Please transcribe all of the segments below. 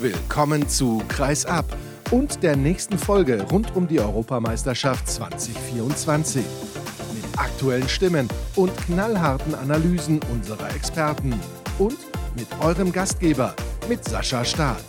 Willkommen zu Kreis ab und der nächsten Folge rund um die Europameisterschaft 2024. Mit aktuellen Stimmen und knallharten Analysen unserer Experten. Und mit eurem Gastgeber, mit Sascha Staat.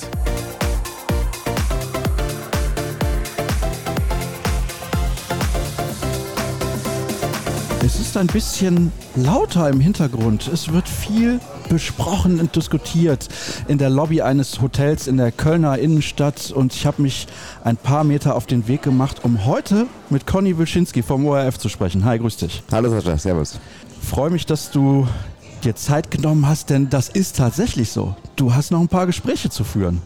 Es ist ein bisschen lauter im Hintergrund. Es wird viel besprochen und diskutiert in der Lobby eines Hotels in der Kölner Innenstadt und ich habe mich ein paar Meter auf den Weg gemacht, um heute mit Conny Wilczynski vom ORF zu sprechen. Hi, grüß dich. Hallo Sascha, servus. Freue mich, dass du dir Zeit genommen hast, denn das ist tatsächlich so. Du hast noch ein paar Gespräche zu führen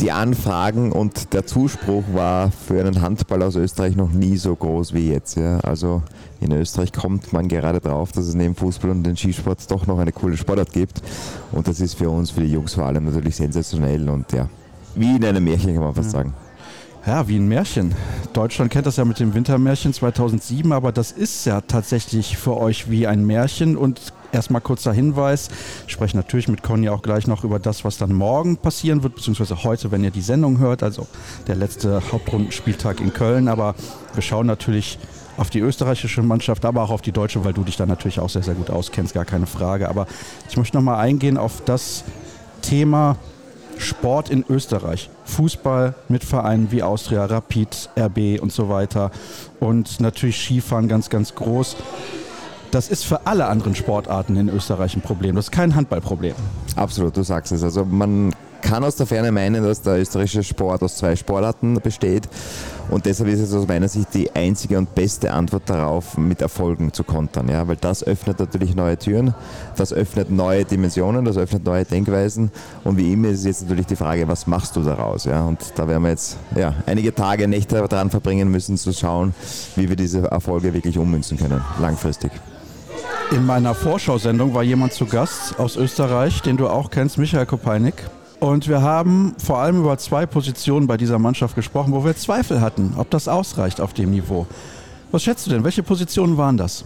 die Anfragen und der Zuspruch war für einen Handball aus Österreich noch nie so groß wie jetzt. Ja. Also in Österreich kommt man gerade drauf, dass es neben Fußball und den Skisport doch noch eine coole Sportart gibt. Und das ist für uns, für die Jungs vor allem natürlich sensationell und ja, wie in einem Märchen kann man fast ja. sagen. Ja, wie ein Märchen. Deutschland kennt das ja mit dem Wintermärchen 2007, aber das ist ja tatsächlich für euch wie ein Märchen und Erstmal kurzer Hinweis. Ich spreche natürlich mit Conny auch gleich noch über das, was dann morgen passieren wird, beziehungsweise heute, wenn ihr die Sendung hört, also der letzte Hauptrundenspieltag in Köln. Aber wir schauen natürlich auf die österreichische Mannschaft, aber auch auf die deutsche, weil du dich da natürlich auch sehr, sehr gut auskennst, gar keine Frage. Aber ich möchte nochmal eingehen auf das Thema Sport in Österreich. Fußball mit Vereinen wie Austria, Rapid, RB und so weiter. Und natürlich Skifahren ganz, ganz groß. Das ist für alle anderen Sportarten in Österreich ein Problem. Das ist kein Handballproblem. Absolut, du sagst es. Also man kann aus der Ferne meinen, dass der österreichische Sport aus zwei Sportarten besteht. Und deshalb ist es aus meiner Sicht die einzige und beste Antwort darauf, mit Erfolgen zu kontern. Ja? Weil das öffnet natürlich neue Türen, das öffnet neue Dimensionen, das öffnet neue Denkweisen. Und wie immer ist es jetzt natürlich die Frage, was machst du daraus? Ja? Und da werden wir jetzt ja, einige Tage, Nächte daran verbringen müssen, zu schauen, wie wir diese Erfolge wirklich ummünzen können, langfristig. In meiner Vorschau-Sendung war jemand zu Gast aus Österreich, den du auch kennst, Michael Kopeinik. Und wir haben vor allem über zwei Positionen bei dieser Mannschaft gesprochen, wo wir Zweifel hatten, ob das ausreicht auf dem Niveau. Was schätzt du denn? Welche Positionen waren das?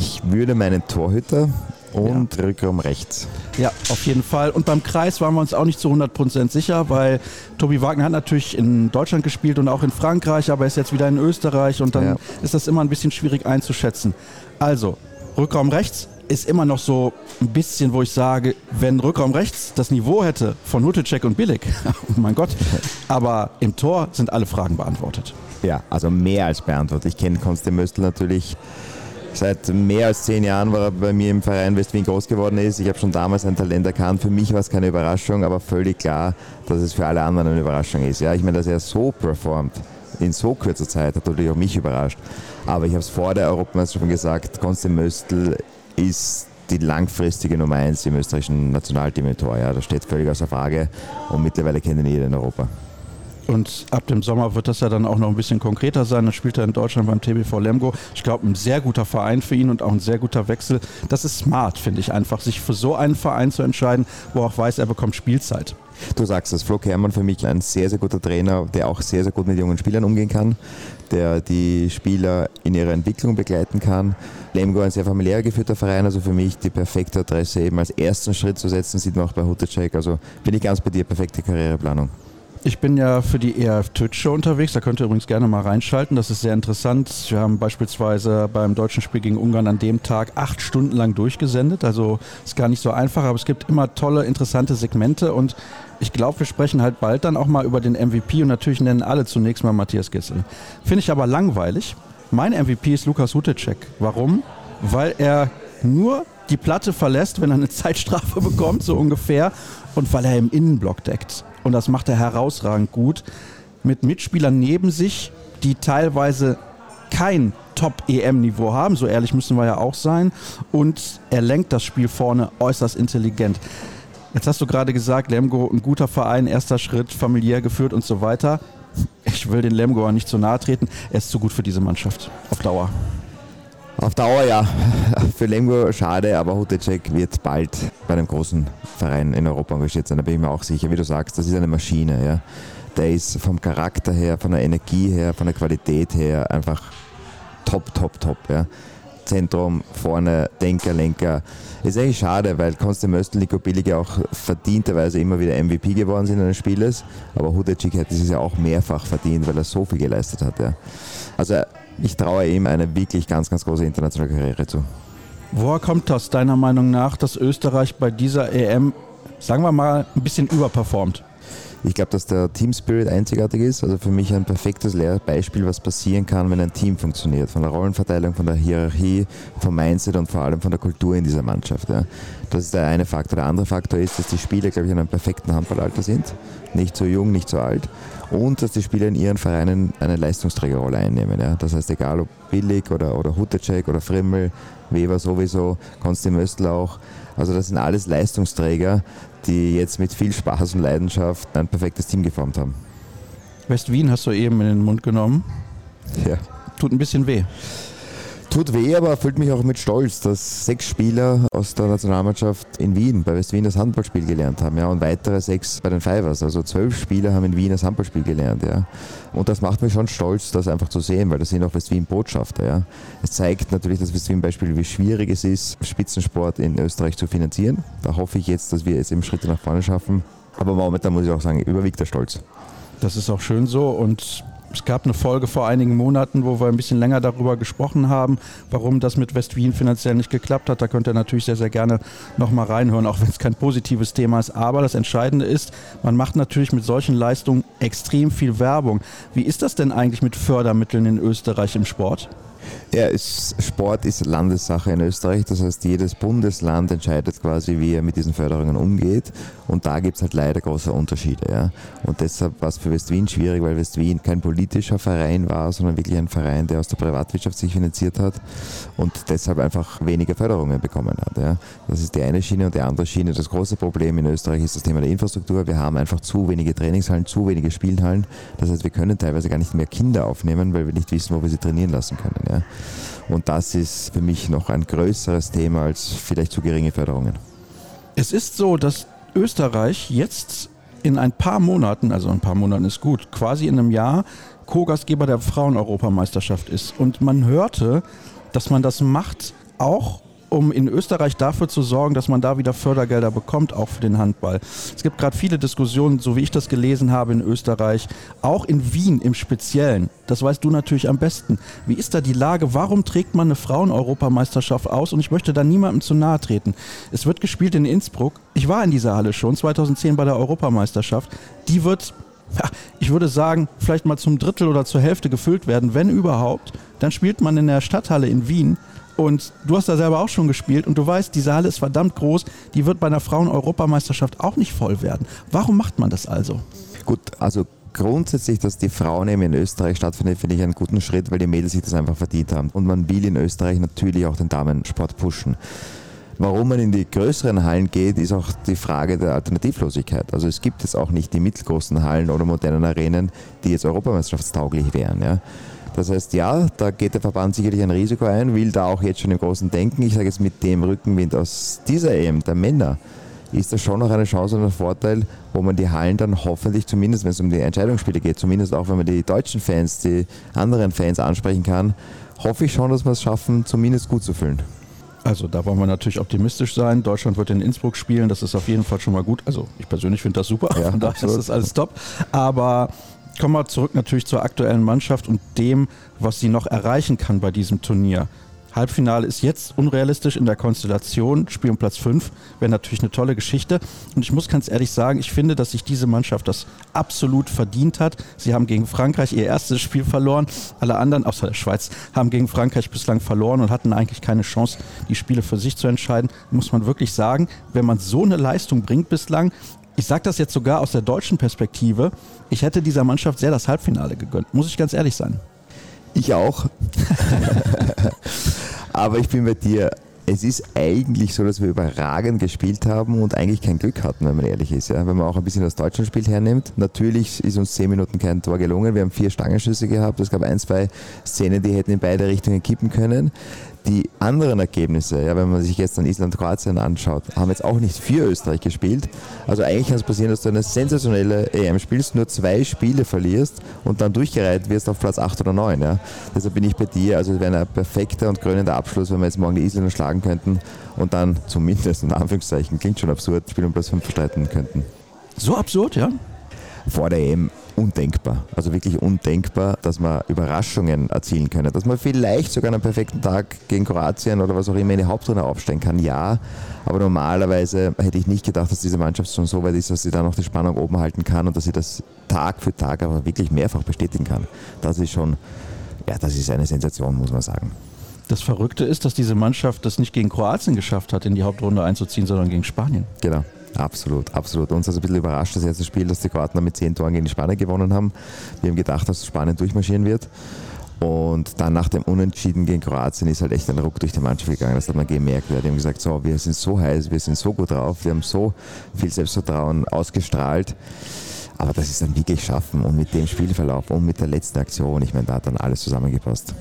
Ich würde meinen Torhüter und ja. Rückraum rechts. Ja, auf jeden Fall. Und beim Kreis waren wir uns auch nicht zu 100% sicher, weil Tobi Wagner hat natürlich in Deutschland gespielt und auch in Frankreich, aber er ist jetzt wieder in Österreich und dann ja. ist das immer ein bisschen schwierig einzuschätzen. Also, Rückraum rechts ist immer noch so ein bisschen, wo ich sage, wenn Rückraum rechts das Niveau hätte von Hutecek und Billig, oh mein Gott, aber im Tor sind alle Fragen beantwortet. Ja, also mehr als beantwortet. Ich kenne Konstantin Möstl natürlich seit mehr als zehn Jahren, weil er bei mir im Verein West-Wien groß geworden ist. Ich habe schon damals ein Talent erkannt. Für mich war es keine Überraschung, aber völlig klar, dass es für alle anderen eine Überraschung ist. Ja, ich meine, dass er so performt in so kurzer Zeit hat natürlich auch mich überrascht. Aber ich habe es vor der Europameisterschaft gesagt, Konstantin Möstl ist die langfristige Nummer 1 im österreichischen Nationalteam im Tor. Ja, das steht völlig außer Frage und mittlerweile kennen ihn jeder in Europa. Und ab dem Sommer wird das ja dann auch noch ein bisschen konkreter sein. Dann spielt er in Deutschland beim TBV Lemgo. Ich glaube, ein sehr guter Verein für ihn und auch ein sehr guter Wechsel. Das ist smart, finde ich einfach, sich für so einen Verein zu entscheiden, wo er auch weiß, er bekommt Spielzeit. Du sagst es, Flo Kermann für mich ein sehr, sehr guter Trainer, der auch sehr, sehr gut mit jungen Spielern umgehen kann, der die Spieler in ihrer Entwicklung begleiten kann. Lemgo ein sehr familiär geführter Verein, also für mich die perfekte Adresse eben als ersten Schritt zu setzen, sieht man auch bei Hutecek. Also bin ich ganz bei dir, perfekte Karriereplanung. Ich bin ja für die ERF Twitch Show unterwegs, da könnt ihr übrigens gerne mal reinschalten, das ist sehr interessant. Wir haben beispielsweise beim deutschen Spiel gegen Ungarn an dem Tag acht Stunden lang durchgesendet, also ist gar nicht so einfach, aber es gibt immer tolle, interessante Segmente und ich glaube, wir sprechen halt bald dann auch mal über den MVP und natürlich nennen alle zunächst mal Matthias Gissel. Finde ich aber langweilig. Mein MVP ist Lukas Hutecek. Warum? Weil er nur die Platte verlässt, wenn er eine Zeitstrafe bekommt, so ungefähr, und weil er im Innenblock deckt. Und das macht er herausragend gut. Mit Mitspielern neben sich, die teilweise kein Top-EM-Niveau haben, so ehrlich müssen wir ja auch sein. Und er lenkt das Spiel vorne äußerst intelligent. Jetzt hast du gerade gesagt, Lemgo, ein guter Verein, erster Schritt, familiär geführt und so weiter. Ich will den Lemgoer nicht zu nahe treten. Er ist zu gut für diese Mannschaft. Auf Dauer. Auf Dauer ja. Für Lemgo schade, aber Hutecek wird bald bei einem großen Verein in Europa engagiert sein. Da bin ich mir auch sicher. Wie du sagst, das ist eine Maschine. Ja. Der ist vom Charakter her, von der Energie her, von der Qualität her einfach top, top, top. Ja Zentrum, vorne Denker, Lenker. Ist eigentlich schade, weil Konstantin Möstl, Nico Billige auch verdienterweise immer wieder MVP geworden sind eines Spieles. Aber Hudecic hätte es ja auch mehrfach verdient, weil er so viel geleistet hat. Ja. Also ich traue ihm eine wirklich ganz, ganz große internationale Karriere zu. Woher kommt das deiner Meinung nach, dass Österreich bei dieser EM, sagen wir mal, ein bisschen überperformt? Ich glaube, dass der Team Spirit einzigartig ist. Also für mich ein perfektes Beispiel, was passieren kann, wenn ein Team funktioniert. Von der Rollenverteilung, von der Hierarchie, vom Mindset und vor allem von der Kultur in dieser Mannschaft. Ja. Das ist der eine Faktor. Der andere Faktor ist, dass die Spieler, glaube ich, in einem perfekten Handballalter sind. Nicht zu jung, nicht zu alt. Und dass die Spieler in ihren Vereinen eine Leistungsträgerrolle einnehmen. Ja. Das heißt, egal ob Billig oder, oder Hutecek oder Frimmel, Weber sowieso, Konstantin Möstl auch. Also das sind alles Leistungsträger, die jetzt mit viel Spaß und Leidenschaft ein perfektes Team geformt haben. West-Wien hast du eben in den Mund genommen. Ja. Tut ein bisschen weh. Tut weh, aber erfüllt mich auch mit Stolz, dass sechs Spieler aus der Nationalmannschaft in Wien, bei West-Wien das Handballspiel gelernt haben, ja, und weitere sechs bei den Fivers. Also zwölf Spieler haben in Wien das Handballspiel gelernt, ja. Und das macht mich schon stolz, das einfach zu sehen, weil das sind auch West-Wien-Botschafter, ja. Es zeigt natürlich das West-Wien-Beispiel, wie schwierig es ist, Spitzensport in Österreich zu finanzieren. Da hoffe ich jetzt, dass wir jetzt eben Schritte nach vorne schaffen. Aber momentan muss ich auch sagen, überwiegt der Stolz. Das ist auch schön so und es gab eine Folge vor einigen Monaten, wo wir ein bisschen länger darüber gesprochen haben, warum das mit West-Wien finanziell nicht geklappt hat. Da könnt ihr natürlich sehr, sehr gerne nochmal reinhören, auch wenn es kein positives Thema ist. Aber das Entscheidende ist, man macht natürlich mit solchen Leistungen extrem viel Werbung. Wie ist das denn eigentlich mit Fördermitteln in Österreich im Sport? Ja, es, Sport ist Landessache in Österreich. Das heißt, jedes Bundesland entscheidet quasi, wie er mit diesen Förderungen umgeht. Und da gibt es halt leider große Unterschiede. Ja. Und deshalb war es für West-Wien schwierig, weil West-Wien kein politischer Verein war, sondern wirklich ein Verein, der aus der Privatwirtschaft sich finanziert hat und deshalb einfach weniger Förderungen bekommen hat. Ja. Das ist die eine Schiene und die andere Schiene. Das große Problem in Österreich ist das Thema der Infrastruktur. Wir haben einfach zu wenige Trainingshallen, zu wenige Spielhallen. Das heißt, wir können teilweise gar nicht mehr Kinder aufnehmen, weil wir nicht wissen, wo wir sie trainieren lassen können. Ja. Und das ist für mich noch ein größeres Thema als vielleicht zu geringe Förderungen. Es ist so, dass Österreich jetzt in ein paar Monaten, also ein paar Monaten ist gut, quasi in einem Jahr Co-Gastgeber der Frauen-Europameisterschaft ist. Und man hörte, dass man das macht, auch um in Österreich dafür zu sorgen, dass man da wieder Fördergelder bekommt, auch für den Handball. Es gibt gerade viele Diskussionen, so wie ich das gelesen habe in Österreich, auch in Wien im Speziellen. Das weißt du natürlich am besten. Wie ist da die Lage? Warum trägt man eine Frauen-Europameisterschaft aus? Und ich möchte da niemandem zu nahe treten. Es wird gespielt in Innsbruck. Ich war in dieser Halle schon 2010 bei der Europameisterschaft. Die wird ich würde sagen, vielleicht mal zum Drittel oder zur Hälfte gefüllt werden, wenn überhaupt. Dann spielt man in der Stadthalle in Wien und du hast da selber auch schon gespielt und du weißt, die Saale ist verdammt groß, die wird bei einer Frauen-Europameisterschaft auch nicht voll werden. Warum macht man das also? Gut, also grundsätzlich, dass die Frauen eben in Österreich stattfindet, finde ich einen guten Schritt, weil die Mädels sich das einfach verdient haben. Und man will in Österreich natürlich auch den Damensport pushen. Warum man in die größeren Hallen geht, ist auch die Frage der Alternativlosigkeit. Also es gibt jetzt auch nicht die mittelgroßen Hallen oder modernen Arenen, die jetzt europameisterschaftstauglich wären. Ja. Das heißt, ja, da geht der Verband sicherlich ein Risiko ein, will da auch jetzt schon im Großen denken. Ich sage jetzt mit dem Rückenwind aus dieser EM, der Männer, ist das schon noch eine Chance und ein Vorteil, wo man die Hallen dann hoffentlich, zumindest wenn es um die Entscheidungsspiele geht, zumindest auch wenn man die deutschen Fans, die anderen Fans ansprechen kann, hoffe ich schon, dass wir es schaffen, zumindest gut zu füllen. Also da wollen wir natürlich optimistisch sein. Deutschland wird in Innsbruck spielen, das ist auf jeden Fall schon mal gut. Also ich persönlich finde das super, ja, von daher ist das alles top. Aber Kommen wir zurück natürlich zur aktuellen Mannschaft und dem, was sie noch erreichen kann bei diesem Turnier. Halbfinale ist jetzt unrealistisch in der Konstellation. Spiel um Platz 5 wäre natürlich eine tolle Geschichte. Und ich muss ganz ehrlich sagen, ich finde, dass sich diese Mannschaft das absolut verdient hat. Sie haben gegen Frankreich ihr erstes Spiel verloren. Alle anderen, außer der Schweiz, haben gegen Frankreich bislang verloren und hatten eigentlich keine Chance, die Spiele für sich zu entscheiden. Muss man wirklich sagen, wenn man so eine Leistung bringt bislang, ich sage das jetzt sogar aus der deutschen Perspektive, ich hätte dieser Mannschaft sehr das Halbfinale gegönnt, muss ich ganz ehrlich sein. Ich auch. Aber ich bin bei dir. es ist eigentlich so, dass wir überragend gespielt haben und eigentlich kein Glück hatten, wenn man ehrlich ist. Ja? Wenn man auch ein bisschen das deutsche Spiel hernimmt. Natürlich ist uns zehn Minuten kein Tor gelungen. Wir haben vier Stangenschüsse gehabt. Es gab ein, zwei Szenen, die hätten in beide Richtungen kippen können. Die anderen Ergebnisse, ja, wenn man sich jetzt dann Island-Kroatien anschaut, haben jetzt auch nicht für Österreich gespielt. Also eigentlich kann es passieren, dass du eine sensationelle EM spielst, nur zwei Spiele verlierst und dann durchgereiht wirst auf Platz 8 oder 9. Ja. Deshalb bin ich bei dir. Also es wäre ein perfekter und krönender Abschluss, wenn wir jetzt morgen die Isländer schlagen könnten und dann zumindest in Anführungszeichen, klingt schon absurd, Spiel um Platz 5 bestreiten könnten. So absurd, ja? Vor der EM undenkbar. Also wirklich undenkbar, dass man Überraschungen erzielen können. Dass man vielleicht sogar einen perfekten Tag gegen Kroatien oder was auch immer in die Hauptrunde aufstellen kann, ja. Aber normalerweise hätte ich nicht gedacht, dass diese Mannschaft schon so weit ist, dass sie da noch die Spannung oben halten kann und dass sie das Tag für Tag aber wirklich mehrfach bestätigen kann. Das ist schon, ja, das ist eine Sensation, muss man sagen. Das Verrückte ist, dass diese Mannschaft das nicht gegen Kroatien geschafft hat, in die Hauptrunde einzuziehen, sondern gegen Spanien. Genau. Absolut, absolut. Uns hat es ein bisschen überrascht, das erste Spiel, dass die Kroaten mit zehn Toren gegen die Spanier gewonnen haben. Wir haben gedacht, dass Spanien durchmarschieren wird. Und dann nach dem Unentschieden gegen Kroatien ist halt echt ein Ruck durch die Mannschaft gegangen. Das hat man gemerkt. Wir haben gesagt, so, wir sind so heiß, wir sind so gut drauf, wir haben so viel Selbstvertrauen ausgestrahlt. Aber das ist dann wirklich schaffen und mit dem Spielverlauf und mit der letzten Aktion, ich meine, da hat dann alles zusammengepasst.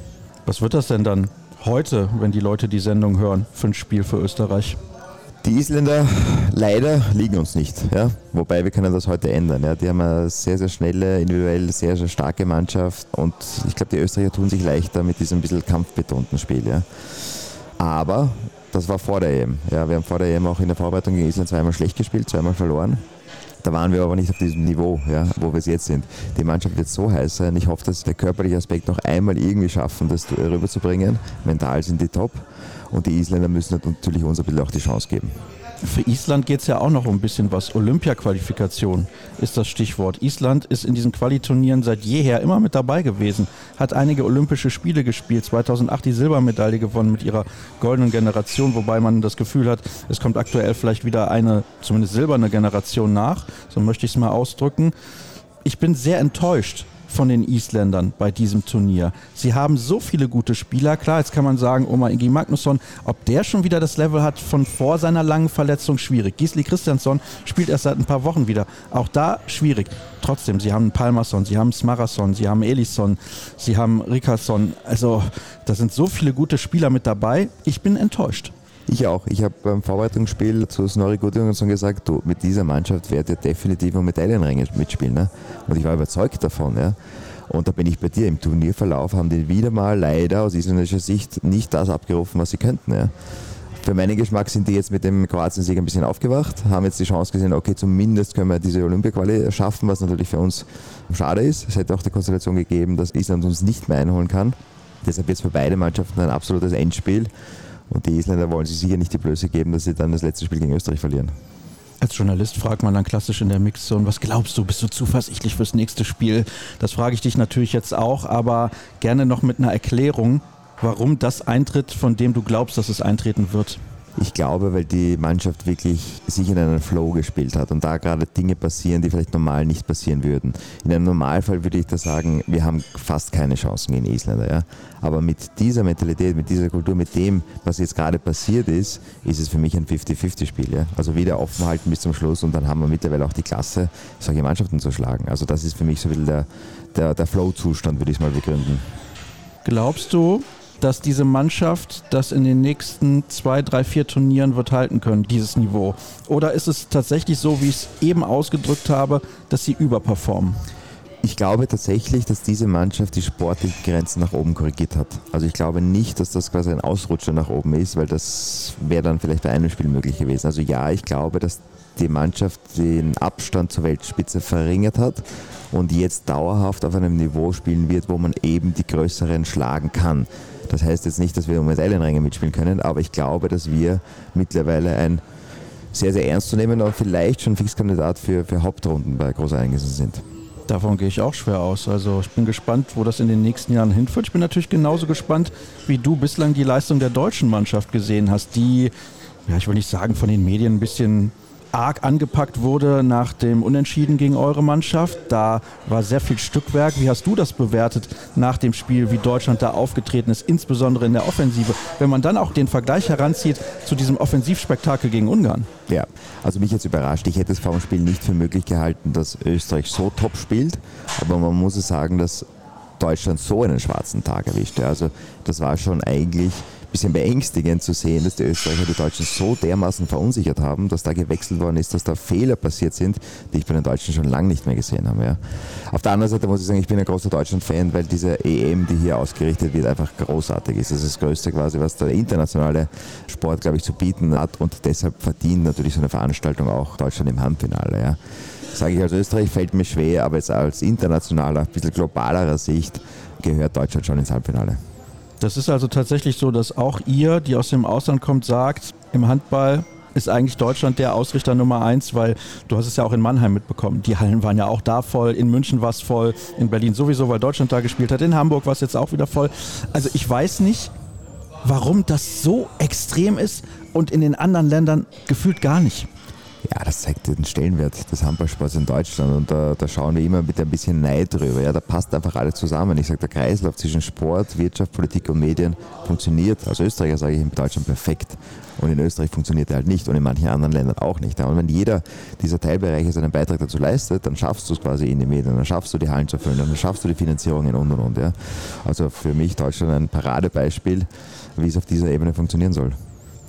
Was wird das denn dann heute, wenn die Leute die Sendung hören, für ein Spiel für Österreich? Die Isländer leider liegen uns nicht. Ja? Wobei wir können das heute ändern. Ja? Die haben eine sehr, sehr schnelle, individuell sehr, sehr starke Mannschaft und ich glaube, die Österreicher tun sich leichter mit diesem bisschen kampfbetonten Spiel. Ja? Aber das war vor der EM. Ja? Wir haben vor der EM auch in der Vorbereitung gegen Island zweimal schlecht gespielt, zweimal verloren. Da waren wir aber nicht auf diesem Niveau, ja, wo wir es jetzt sind. Die Mannschaft wird so heiß sein. Ich hoffe, dass der körperliche Aspekt noch einmal irgendwie schaffen, das rüberzubringen. Mental sind die top. Und die Isländer müssen natürlich uns ein bisschen auch die Chance geben. Für Island geht es ja auch noch um ein bisschen was. Olympia-Qualifikation ist das Stichwort. Island ist in diesen Qualiturnieren seit jeher immer mit dabei gewesen, hat einige Olympische Spiele gespielt, 2008 die Silbermedaille gewonnen mit ihrer goldenen Generation, wobei man das Gefühl hat, es kommt aktuell vielleicht wieder eine, zumindest silberne Generation nach, so möchte ich es mal ausdrücken. Ich bin sehr enttäuscht von den Isländern bei diesem Turnier. Sie haben so viele gute Spieler. Klar, jetzt kann man sagen, Oma Ingi Magnusson, ob der schon wieder das Level hat von vor seiner langen Verletzung, schwierig. Gisli Christiansson spielt erst seit ein paar Wochen wieder. Auch da schwierig. Trotzdem, sie haben Palmerson, sie haben Smarason, sie haben Elisson, sie haben Rickerson. Also, da sind so viele gute Spieler mit dabei. Ich bin enttäuscht. Ich auch. Ich habe beim Vorbereitungsspiel zu Snorri Gudjonsson gesagt, du, mit dieser Mannschaft werdet ihr definitiv um Medaillenränge mitspielen. Ne? Und ich war überzeugt davon. Ja? Und da bin ich bei dir. Im Turnierverlauf haben die wieder mal leider aus isländischer Sicht nicht das abgerufen, was sie könnten. Ja? Für meinen Geschmack sind die jetzt mit dem Kroatien-Sieg ein bisschen aufgewacht, haben jetzt die Chance gesehen, okay, zumindest können wir diese Olympia-Quali schaffen, was natürlich für uns schade ist. Es hätte auch die Konstellation gegeben, dass Island uns nicht mehr einholen kann. Deshalb es für beide Mannschaften ein absolutes Endspiel. Und die Isländer wollen sich sicher nicht die Blöße geben, dass sie dann das letzte Spiel gegen Österreich verlieren. Als Journalist fragt man dann klassisch in der Mixzone, was glaubst du, bist du zuversichtlich fürs nächste Spiel? Das frage ich dich natürlich jetzt auch, aber gerne noch mit einer Erklärung, warum das eintritt, von dem du glaubst, dass es eintreten wird. Ich glaube, weil die Mannschaft wirklich sich in einen Flow gespielt hat und da gerade Dinge passieren, die vielleicht normal nicht passieren würden. In einem Normalfall würde ich da sagen, wir haben fast keine Chancen gegen Isländer. Ja? Aber mit dieser Mentalität, mit dieser Kultur, mit dem, was jetzt gerade passiert ist, ist es für mich ein 50-50-Spiel. Ja? Also wieder offen halten bis zum Schluss und dann haben wir mittlerweile auch die Klasse, solche Mannschaften zu schlagen. Also das ist für mich so ein bisschen der, der, der Flow-Zustand, würde ich mal begründen. Glaubst du, dass diese Mannschaft das in den nächsten zwei, drei, vier Turnieren wird halten können, dieses Niveau? Oder ist es tatsächlich so, wie ich es eben ausgedrückt habe, dass sie überperformen? Ich glaube tatsächlich, dass diese Mannschaft die sportlichen Grenzen nach oben korrigiert hat. Also ich glaube nicht, dass das quasi ein Ausrutscher nach oben ist, weil das wäre dann vielleicht bei einem Spiel möglich gewesen. Also ja, ich glaube, dass die Mannschaft den Abstand zur Weltspitze verringert hat und jetzt dauerhaft auf einem Niveau spielen wird, wo man eben die Größeren schlagen kann. Das heißt jetzt nicht, dass wir um Medaillenränge mitspielen können, aber ich glaube, dass wir mittlerweile ein sehr, sehr ernstzunehmender und vielleicht schon Fixkandidat für, für Hauptrunden bei Großereignissen sind. Davon gehe ich auch schwer aus. Also ich bin gespannt, wo das in den nächsten Jahren hinführt. Ich bin natürlich genauso gespannt, wie du bislang die Leistung der deutschen Mannschaft gesehen hast, die, ja, ich will nicht sagen, von den Medien ein bisschen arg angepackt wurde nach dem Unentschieden gegen eure Mannschaft. Da war sehr viel Stückwerk. Wie hast du das bewertet nach dem Spiel, wie Deutschland da aufgetreten ist, insbesondere in der Offensive? Wenn man dann auch den Vergleich heranzieht zu diesem Offensivspektakel gegen Ungarn. Ja, also mich jetzt überrascht. Ich hätte es vor dem Spiel nicht für möglich gehalten, dass Österreich so top spielt. Aber man muss es sagen, dass Deutschland so einen schwarzen Tag erwischte. Also das war schon eigentlich bisschen beängstigend zu sehen, dass die Österreicher die Deutschen so dermaßen verunsichert haben, dass da gewechselt worden ist, dass da Fehler passiert sind, die ich bei den Deutschen schon lange nicht mehr gesehen habe. Ja. Auf der anderen Seite muss ich sagen, ich bin ein großer Deutschland-Fan, weil diese EM, die hier ausgerichtet wird, einfach großartig ist. Das ist das Größte quasi, was der internationale Sport, glaube ich, zu bieten hat und deshalb verdient natürlich so eine Veranstaltung auch Deutschland im Handfinale. Ja. Sage ich als Österreich, fällt mir schwer, aber jetzt als internationaler, ein bisschen globalerer Sicht gehört Deutschland schon ins Halbfinale. Das ist also tatsächlich so, dass auch ihr, die aus dem Ausland kommt, sagt, im Handball ist eigentlich Deutschland der Ausrichter Nummer eins, weil du hast es ja auch in Mannheim mitbekommen. Die Hallen waren ja auch da voll, in München war es voll, in Berlin sowieso, weil Deutschland da gespielt hat, in Hamburg war es jetzt auch wieder voll. Also ich weiß nicht, warum das so extrem ist und in den anderen Ländern gefühlt gar nicht. Ja, das zeigt den Stellenwert des Handballsports in Deutschland und da, da, schauen wir immer mit ein bisschen Neid drüber. Ja, da passt einfach alles zusammen. Ich sage, der Kreislauf zwischen Sport, Wirtschaft, Politik und Medien funktioniert. Als Österreicher sage ich in Deutschland perfekt. Und in Österreich funktioniert er halt nicht und in manchen anderen Ländern auch nicht. Und wenn jeder dieser Teilbereiche seinen Beitrag dazu leistet, dann schaffst du es quasi in den Medien, dann schaffst du die Hallen zu füllen, dann schaffst du die Finanzierungen und und und. Ja. Also für mich Deutschland ein Paradebeispiel, wie es auf dieser Ebene funktionieren soll.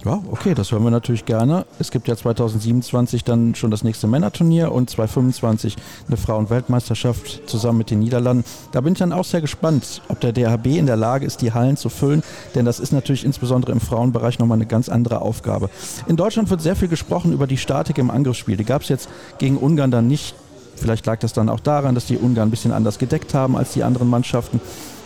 Ja, okay, das hören wir natürlich gerne. Es gibt ja 2027 dann schon das nächste Männerturnier und 2025 eine Frauen-Weltmeisterschaft zusammen mit den Niederlanden. Da bin ich dann auch sehr gespannt, ob der DHB in der Lage ist, die Hallen zu füllen, denn das ist natürlich insbesondere im Frauenbereich nochmal eine ganz andere Aufgabe. In Deutschland wird sehr viel gesprochen über die Statik im Angriffsspiel. Die gab es jetzt gegen Ungarn dann nicht. Vielleicht lag das dann auch daran, dass die Ungarn ein bisschen anders gedeckt haben als die anderen Mannschaften.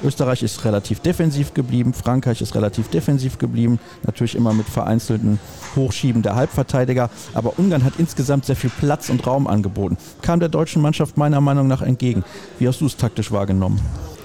Österreich ist relativ defensiv geblieben, Frankreich ist relativ defensiv geblieben, natürlich immer mit vereinzelten Hochschieben der Halbverteidiger, aber Ungarn hat insgesamt sehr viel Platz und Raum angeboten. Kam der deutschen Mannschaft meiner Meinung nach entgegen. Wie hast du es taktisch wahrgenommen?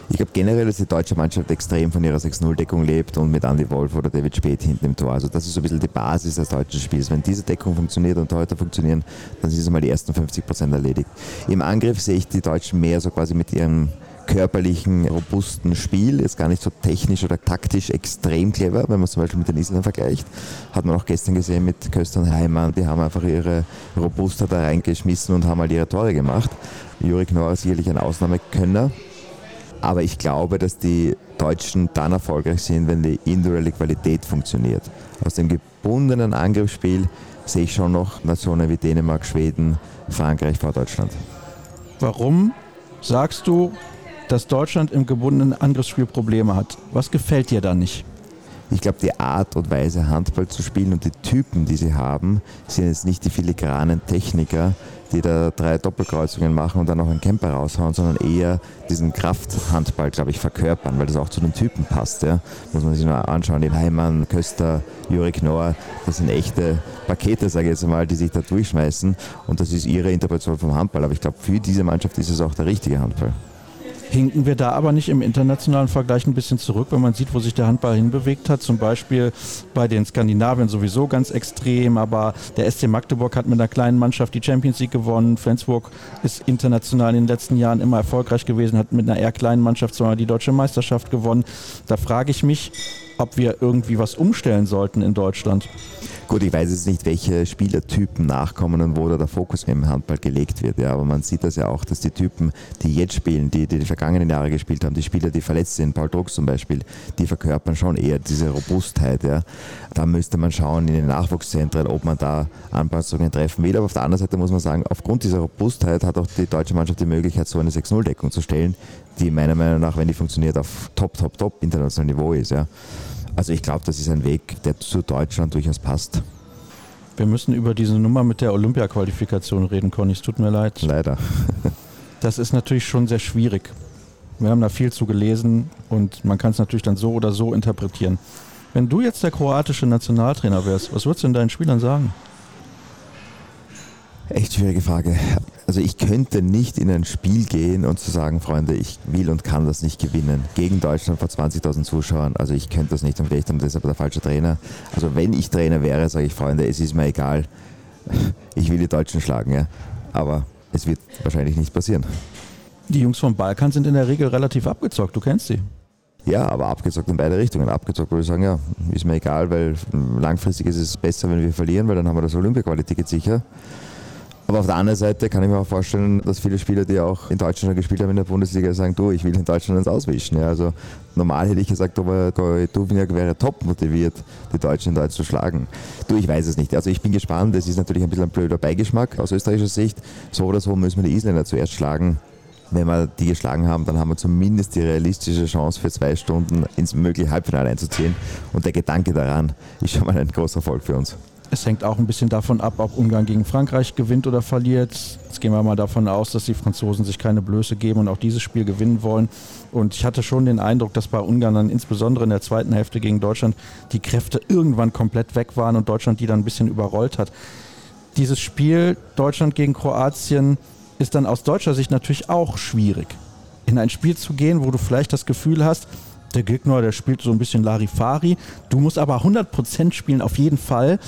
Ich glaube generell, dass die deutsche Mannschaft extrem von ihrer 6-0-Deckung lebt und mit Andy Wolf oder David Speth hinten im Tor. Also das ist so ein bisschen die Basis des deutschen Spiels. Wenn diese Deckung funktioniert und heute funktionieren, dann sind mal die ersten 50 Prozent erledigt. Im Angriff sehe ich die Deutschen mehr so quasi mit ihrem körperlichen, robusten Spiel. Ist gar nicht so technisch oder taktisch extrem clever, wenn man zum Beispiel mit den Isländern vergleicht. Hat man auch gestern gesehen mit Köster und Heimann. Die haben einfach ihre Robustheit da reingeschmissen und haben halt ihre Tore gemacht. Juri Knorr ist sicherlich ein Ausnahmekönner. Aber ich glaube, dass die Deutschen dann erfolgreich sind, wenn die individuelle Qualität funktioniert. Aus dem gebundenen Angriffsspiel sehe ich schon noch Nationen wie Dänemark, Schweden, Frankreich vor Deutschland. Warum sagst du, dass Deutschland im gebundenen Angriffsspiel Probleme hat. Was gefällt dir da nicht? Ich glaube, die Art und Weise, Handball zu spielen und die Typen, die sie haben, sind jetzt nicht die filigranen Techniker, die da drei Doppelkreuzungen machen und dann noch einen Camper raushauen, sondern eher diesen Krafthandball, glaube ich, verkörpern, weil das auch zu den Typen passt. Ja. Muss man sich nur anschauen. Den Heimann, Köster, Juri Knorr, das sind echte Pakete, sage ich jetzt mal, die sich da durchschmeißen und das ist ihre Interpretation vom Handball. Aber ich glaube, für diese Mannschaft ist es auch der richtige Handball. Hinken wir da aber nicht im internationalen Vergleich ein bisschen zurück, wenn man sieht, wo sich der Handball hinbewegt hat? Zum Beispiel bei den Skandinaviern sowieso ganz extrem, aber der SC Magdeburg hat mit einer kleinen Mannschaft die Champions League gewonnen. Flensburg ist international in den letzten Jahren immer erfolgreich gewesen, hat mit einer eher kleinen Mannschaft zwar die deutsche Meisterschaft gewonnen. Da frage ich mich, ob wir irgendwie was umstellen sollten in Deutschland. Gut, ich weiß jetzt nicht, welche Spielertypen nachkommen und wo da der Fokus im Handball gelegt wird. Ja, aber man sieht das ja auch, dass die Typen, die jetzt spielen, die, die die vergangenen Jahre gespielt haben, die Spieler, die verletzt sind, Paul Drucks zum Beispiel, die verkörpern schon eher diese Robustheit. Ja. Da müsste man schauen in den Nachwuchszentren, ob man da Anpassungen treffen will. Aber auf der anderen Seite muss man sagen, aufgrund dieser Robustheit hat auch die deutsche Mannschaft die Möglichkeit, so eine 6-0-Deckung zu stellen, die meiner Meinung nach, wenn die funktioniert, auf top, top, top internationalem Niveau ist. Ja. Also ich glaube, das ist ein Weg, der zu Deutschland durchaus passt. Wir müssen über diese Nummer mit der Olympia-Qualifikation reden, Conny. Es tut mir leid. Leider. das ist natürlich schon sehr schwierig. Wir haben da viel zu gelesen und man kann es natürlich dann so oder so interpretieren. Wenn du jetzt der kroatische Nationaltrainer wärst, was würdest du denn deinen Spielern sagen? Echt schwierige Frage. Also ich könnte nicht in ein Spiel gehen und zu sagen, Freunde, ich will und kann das nicht gewinnen. Gegen Deutschland vor 20.000 Zuschauern. Also ich könnte das nicht und ich dann deshalb der falsche Trainer. Also wenn ich Trainer wäre, sage ich, Freunde, es ist mir egal, ich will die Deutschen schlagen, ja. Aber es wird wahrscheinlich nicht passieren. Die Jungs vom Balkan sind in der Regel relativ abgezockt, du kennst sie. Ja, aber abgezockt in beide Richtungen. Abgezockt würde ich sagen, ja, ist mir egal, weil langfristig ist es besser, wenn wir verlieren, weil dann haben wir das Olympia-Qualität sicher. Aber auf der anderen Seite kann ich mir auch vorstellen, dass viele Spieler, die auch in Deutschland gespielt haben in der Bundesliga, sagen, du, ich will in Deutschland ins Auswischen. Ja, also normal hätte ich gesagt, aber Duvniak wäre top motiviert, die Deutschen in Deutsch zu schlagen. Du, ich weiß es nicht. Also ich bin gespannt, das ist natürlich ein bisschen ein blöder Beigeschmack aus österreichischer Sicht. So oder so müssen wir die Isländer zuerst schlagen. Wenn wir die geschlagen haben, dann haben wir zumindest die realistische Chance für zwei Stunden ins mögliche Halbfinale einzuziehen. Und der Gedanke daran ist schon mal ein großer Erfolg für uns. Es hängt auch ein bisschen davon ab, ob Ungarn gegen Frankreich gewinnt oder verliert. Jetzt gehen wir mal davon aus, dass die Franzosen sich keine Blöße geben und auch dieses Spiel gewinnen wollen. Und ich hatte schon den Eindruck, dass bei Ungarn dann insbesondere in der zweiten Hälfte gegen Deutschland die Kräfte irgendwann komplett weg waren und Deutschland die dann ein bisschen überrollt hat. Dieses Spiel Deutschland gegen Kroatien ist dann aus deutscher Sicht natürlich auch schwierig. In ein Spiel zu gehen, wo du vielleicht das Gefühl hast, der Gegner, der spielt so ein bisschen Larifari. Du musst aber 100% spielen, auf jeden Fall.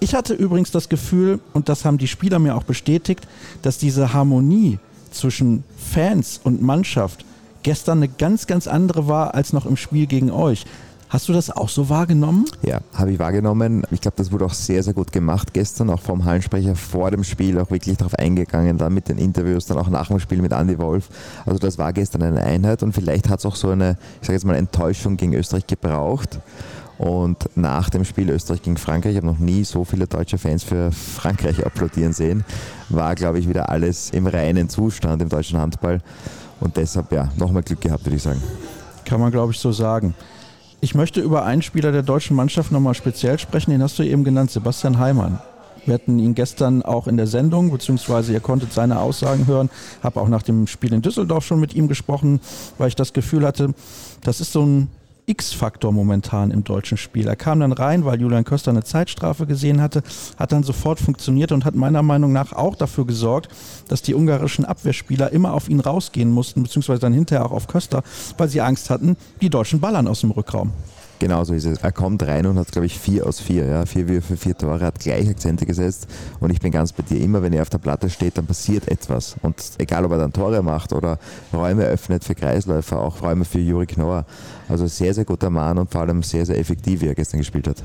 Ich hatte übrigens das Gefühl, und das haben die Spieler mir auch bestätigt, dass diese Harmonie zwischen Fans und Mannschaft gestern eine ganz, ganz andere war als noch im Spiel gegen euch. Hast du das auch so wahrgenommen? Ja, habe ich wahrgenommen. Ich glaube, das wurde auch sehr, sehr gut gemacht gestern, auch vom Hallensprecher vor dem Spiel, auch wirklich darauf eingegangen, dann mit den Interviews, dann auch nach dem Spiel mit Andy Wolf. Also das war gestern eine Einheit und vielleicht hat es auch so eine, ich sage jetzt mal, Enttäuschung gegen Österreich gebraucht. Und nach dem Spiel Österreich gegen Frankreich, ich habe noch nie so viele deutsche Fans für Frankreich applaudieren sehen, war, glaube ich, wieder alles im reinen Zustand im deutschen Handball. Und deshalb, ja, nochmal Glück gehabt, würde ich sagen. Kann man, glaube ich, so sagen. Ich möchte über einen Spieler der deutschen Mannschaft nochmal speziell sprechen, den hast du eben genannt, Sebastian Heimann. Wir hatten ihn gestern auch in der Sendung, beziehungsweise ihr konntet seine Aussagen hören. Habe auch nach dem Spiel in Düsseldorf schon mit ihm gesprochen, weil ich das Gefühl hatte, das ist so ein X-Faktor momentan im deutschen Spiel. Er kam dann rein, weil Julian Köster eine Zeitstrafe gesehen hatte, hat dann sofort funktioniert und hat meiner Meinung nach auch dafür gesorgt, dass die ungarischen Abwehrspieler immer auf ihn rausgehen mussten, beziehungsweise dann hinterher auch auf Köster, weil sie Angst hatten, die Deutschen ballern aus dem Rückraum. Genau so ist es. Er kommt rein und hat, glaube ich, vier aus vier. Ja? Vier Würfe, vier Tore, hat gleich Akzente gesetzt. Und ich bin ganz bei dir. Immer wenn er auf der Platte steht, dann passiert etwas. Und egal, ob er dann Tore macht oder Räume öffnet für Kreisläufer, auch Räume für Juri Knorr. Also sehr, sehr guter Mann und vor allem sehr, sehr effektiv, wie er gestern gespielt hat.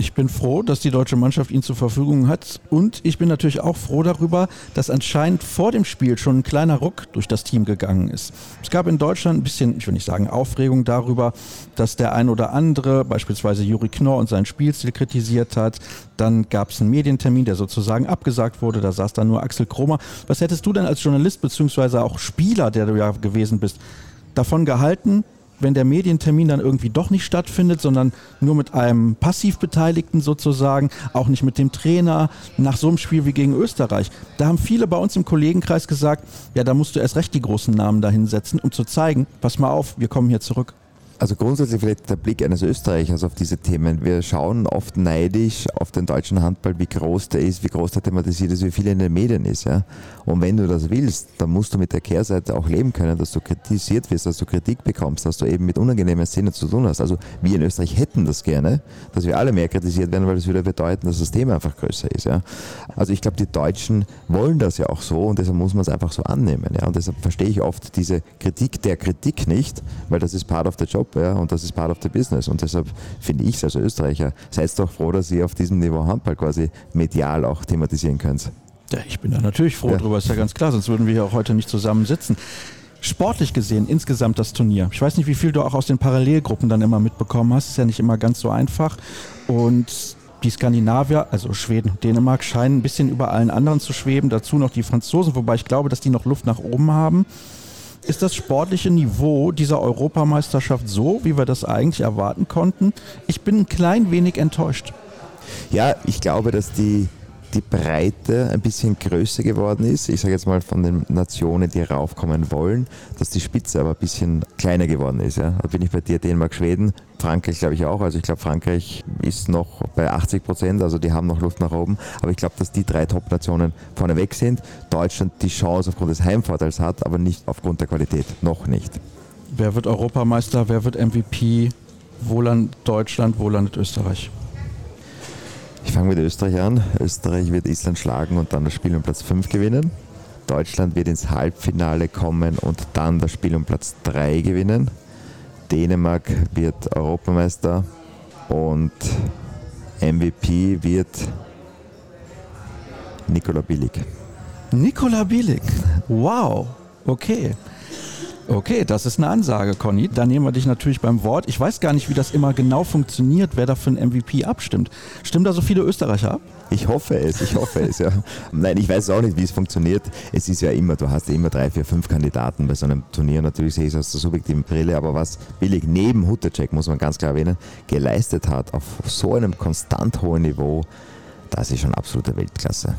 Ich bin froh, dass die deutsche Mannschaft ihn zur Verfügung hat. Und ich bin natürlich auch froh darüber, dass anscheinend vor dem Spiel schon ein kleiner Ruck durch das Team gegangen ist. Es gab in Deutschland ein bisschen, ich will nicht sagen Aufregung darüber, dass der ein oder andere, beispielsweise Juri Knorr und seinen Spielstil kritisiert hat. Dann gab es einen Medientermin, der sozusagen abgesagt wurde. Da saß dann nur Axel Kromer. Was hättest du denn als Journalist beziehungsweise auch Spieler, der du ja gewesen bist, davon gehalten, wenn der Medientermin dann irgendwie doch nicht stattfindet, sondern nur mit einem Passivbeteiligten sozusagen, auch nicht mit dem Trainer, nach so einem Spiel wie gegen Österreich. Da haben viele bei uns im Kollegenkreis gesagt, ja, da musst du erst recht die großen Namen dahinsetzen, um zu zeigen, pass mal auf, wir kommen hier zurück. Also grundsätzlich vielleicht der Blick eines Österreichers auf diese Themen. Wir schauen oft neidisch auf den deutschen Handball, wie groß der ist, wie groß der thematisiert ist, wie viel in den Medien ist. Ja? Und wenn du das willst, dann musst du mit der Kehrseite auch leben können, dass du kritisiert wirst, dass du Kritik bekommst, dass du eben mit unangenehmen Szenen zu tun hast. Also wir in Österreich hätten das gerne, dass wir alle mehr kritisiert werden, weil das würde bedeuten, dass das Thema einfach größer ist. Ja? Also ich glaube, die Deutschen wollen das ja auch so und deshalb muss man es einfach so annehmen. Ja? Und deshalb verstehe ich oft diese Kritik der Kritik nicht, weil das ist part of the job Job ja, und das ist part of the business. Und deshalb finde ich es als Österreicher, seid doch froh, dass ihr auf diesem Niveau Handball quasi medial auch thematisieren könnt. Ja, ich bin da natürlich froh ja. drüber, ist ja ganz klar, sonst würden wir ja auch heute nicht zusammen sitzen. Sportlich gesehen, insgesamt das Turnier. Ich weiß nicht, wie viel du auch aus den Parallelgruppen dann immer mitbekommen hast. Ist ja nicht immer ganz so einfach. Und die Skandinavier, also Schweden und Dänemark, scheinen ein bisschen über allen anderen zu schweben. Dazu noch die Franzosen, wobei ich glaube, dass die noch Luft nach oben haben. Ist das sportliche Niveau dieser Europameisterschaft so, wie wir das eigentlich erwarten konnten? Ich bin ein klein wenig enttäuscht. Ja, ich glaube, dass die die Breite ein bisschen größer geworden ist. Ich sage jetzt mal von den Nationen, die raufkommen wollen, dass die Spitze aber ein bisschen kleiner geworden ist. Ja. Da bin ich bei dir, Dänemark, Schweden, Frankreich glaube ich auch. Also ich glaube, Frankreich ist noch bei 80 Prozent, also die haben noch Luft nach oben. Aber ich glaube, dass die drei Top-Nationen vorne weg sind. Deutschland die Chance aufgrund des Heimvorteils hat, aber nicht aufgrund der Qualität. Noch nicht. Wer wird Europameister? Wer wird MVP? Wo landet Deutschland? Wo landet Österreich? fange mit Österreich an. Österreich wird Island schlagen und dann das Spiel um Platz 5 gewinnen. Deutschland wird ins Halbfinale kommen und dann das Spiel um Platz 3 gewinnen. Dänemark wird Europameister und MVP wird Nikola Billig. Nikola Bielik. Wow. Okay. Okay, das ist eine Ansage, Conny. Da nehmen wir dich natürlich beim Wort. Ich weiß gar nicht, wie das immer genau funktioniert, wer da für einen MVP abstimmt. Stimmen da so viele Österreicher ab? Ich hoffe es, ich hoffe es, ja. Nein, ich weiß auch nicht, wie es funktioniert. Es ist ja immer, du hast ja immer drei, vier, fünf Kandidaten bei so einem Turnier. Natürlich sehe ich es aus der subjektiven Brille, aber was Billig neben Huttercheck, muss man ganz klar erwähnen, geleistet hat auf so einem konstant hohen Niveau, das ist schon absolute Weltklasse.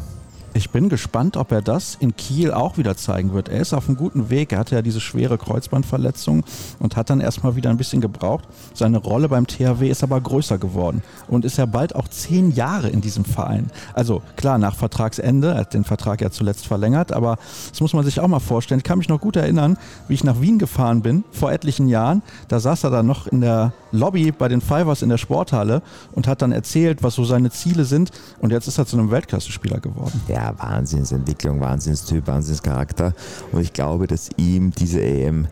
Ich bin gespannt, ob er das in Kiel auch wieder zeigen wird. Er ist auf einem guten Weg. Er hatte ja diese schwere Kreuzbandverletzung und hat dann erstmal wieder ein bisschen gebraucht. Seine Rolle beim THW ist aber größer geworden und ist ja bald auch zehn Jahre in diesem Verein. Also klar, nach Vertragsende, er hat den Vertrag ja zuletzt verlängert, aber das muss man sich auch mal vorstellen. Ich kann mich noch gut erinnern, wie ich nach Wien gefahren bin vor etlichen Jahren. Da saß er dann noch in der Lobby bei den Fivers in der Sporthalle und hat dann erzählt, was so seine Ziele sind. Und jetzt ist er zu einem Weltklasse-Spieler geworden. Ja, Wahnsinnsentwicklung, Wahnsinnstyp, Wahnsinnscharakter. Und ich glaube, dass ihm diese EM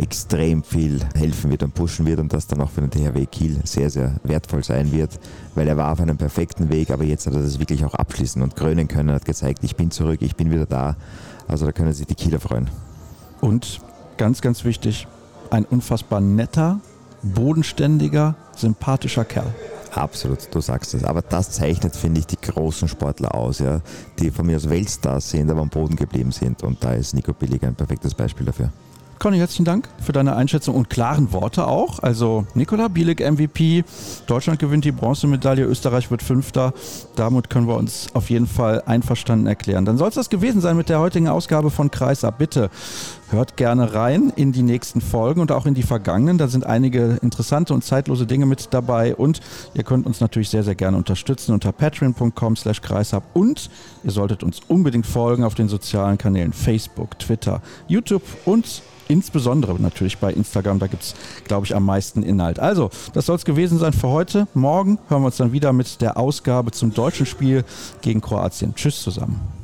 extrem viel helfen wird und pushen wird und das dann auch für den THW Kiel sehr, sehr wertvoll sein wird, weil er war auf einem perfekten Weg, aber jetzt hat er das wirklich auch abschließen und krönen können, hat gezeigt, ich bin zurück, ich bin wieder da. Also da können sich die Kieler freuen. Und ganz, ganz wichtig, ein unfassbar netter, bodenständiger, sympathischer Kerl. Absolut, du sagst es. Aber das zeichnet, finde ich, die großen Sportler aus, ja, die von mir aus Weltstars sind, aber am Boden geblieben sind. Und da ist Nico Billig ein perfektes Beispiel dafür. Conny, herzlichen Dank für deine Einschätzung und klaren Worte auch. Also Nikola Bielik MVP, Deutschland gewinnt die Bronzemedaille, Österreich wird Fünfter. Damit können wir uns auf jeden Fall einverstanden erklären. Dann soll es das gewesen sein mit der heutigen Ausgabe von Kreisab. Bitte hört gerne rein in die nächsten Folgen und auch in die vergangenen. Da sind einige interessante und zeitlose Dinge mit dabei und ihr könnt uns natürlich sehr, sehr gerne unterstützen unter patreon.com slash kreisab und ihr solltet uns unbedingt folgen auf den sozialen Kanälen Facebook, Twitter, YouTube und insbesondere natürlich bei Instagram. Da gibt es, glaube ich, am meisten Inhalt. Also, das soll es gewesen sein für heute. Morgen hören wir uns dann wieder mit der Ausgabe zum deutschen Spiel gegen Kroatien. Tschüss zusammen.